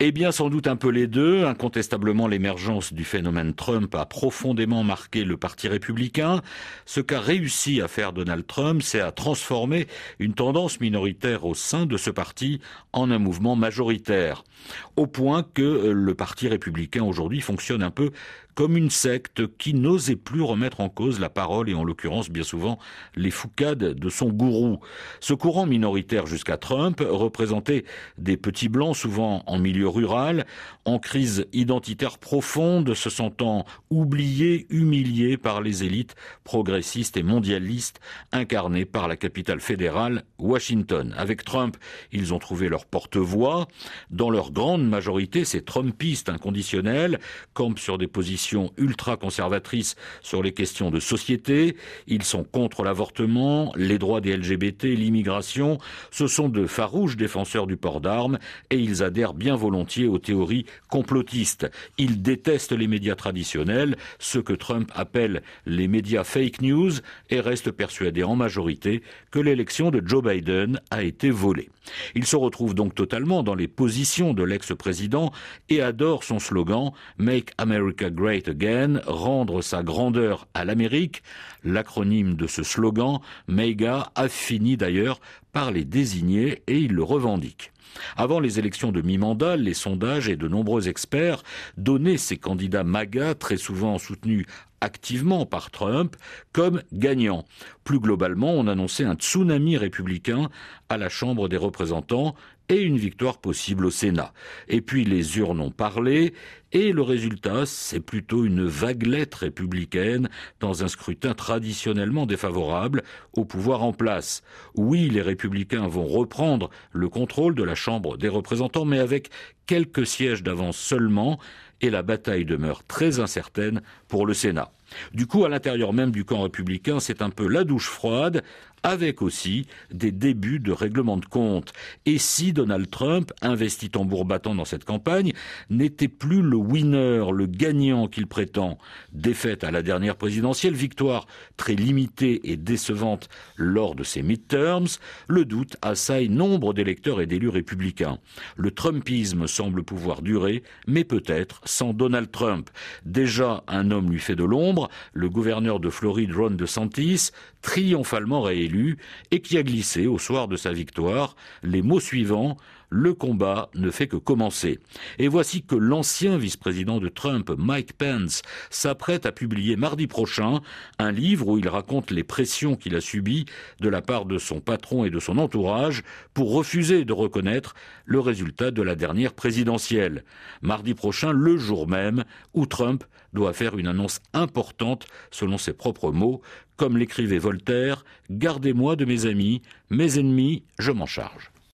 Eh bien, sans doute un peu les deux. Incontestablement, l'émergence du phénomène Trump a profondément marqué le Parti républicain. Ce qu'a réussi à faire Donald Trump, c'est à transformer une tendance minoritaire au sein de ce parti en un mouvement majoritaire. Au point que le Parti républicain aujourd'hui fonctionne un peu comme une secte qui n'osait plus remettre en cause la parole et en l'occurrence bien souvent les foucades de son gourou. Ce courant minoritaire jusqu'à Trump représentait des petits blancs souvent en milieu en crise identitaire profonde, se sentant oubliés, humiliés par les élites progressistes et mondialistes incarnées par la capitale fédérale, Washington. Avec Trump, ils ont trouvé leur porte-voix. Dans leur grande majorité, ces Trumpistes inconditionnels campent sur des positions ultra-conservatrices sur les questions de société. Ils sont contre l'avortement, les droits des LGBT, l'immigration. Ce sont de farouches défenseurs du port d'armes et ils adhèrent bien volontiers aux théories complotistes. Ils détestent les médias traditionnels, ce que Trump appelle les médias fake news et restent persuadés en majorité que l'élection de Joe Biden a été volée. Ils se retrouvent donc totalement dans les positions de l'ex-président et adorent son slogan Make America Great Again, rendre sa grandeur à l'Amérique. L'acronyme de ce slogan, MEGA, a fini d'ailleurs par les désigner et il le revendique. Avant les élections de mi-mandat, les sondages et de nombreux experts donnaient ces candidats MAGA, très souvent soutenus activement par Trump, comme gagnants. Plus globalement, on annonçait un tsunami républicain à la Chambre des représentants et une victoire possible au Sénat. Et puis les urnes ont parlé, et le résultat, c'est plutôt une vaguelette républicaine dans un scrutin traditionnellement défavorable au pouvoir en place. Oui, les républicains vont reprendre le contrôle de la Chambre des représentants, mais avec quelques sièges d'avance seulement, et la bataille demeure très incertaine pour le Sénat. Du coup, à l'intérieur même du camp républicain, c'est un peu la douche froide, avec aussi des débuts de règlement de compte. Et si Donald Trump, investi tambour battant dans cette campagne, n'était plus le winner, le gagnant qu'il prétend, défaite à la dernière présidentielle, victoire très limitée et décevante lors de ses midterms, le doute assaille nombre d'électeurs et d'élus républicains. Le Trumpisme semble pouvoir durer, mais peut-être sans Donald Trump. Déjà, un homme lui fait de l'ombre, le gouverneur de Floride, Ron DeSantis, triomphalement réélu et qui a glissé au soir de sa victoire les mots suivants le combat ne fait que commencer. Et voici que l'ancien vice-président de Trump, Mike Pence, s'apprête à publier mardi prochain un livre où il raconte les pressions qu'il a subies de la part de son patron et de son entourage pour refuser de reconnaître le résultat de la dernière présidentielle. Mardi prochain, le jour même où Trump doit faire une annonce selon ses propres mots, comme l'écrivait Voltaire, Gardez-moi de mes amis, mes ennemis, je m'en charge.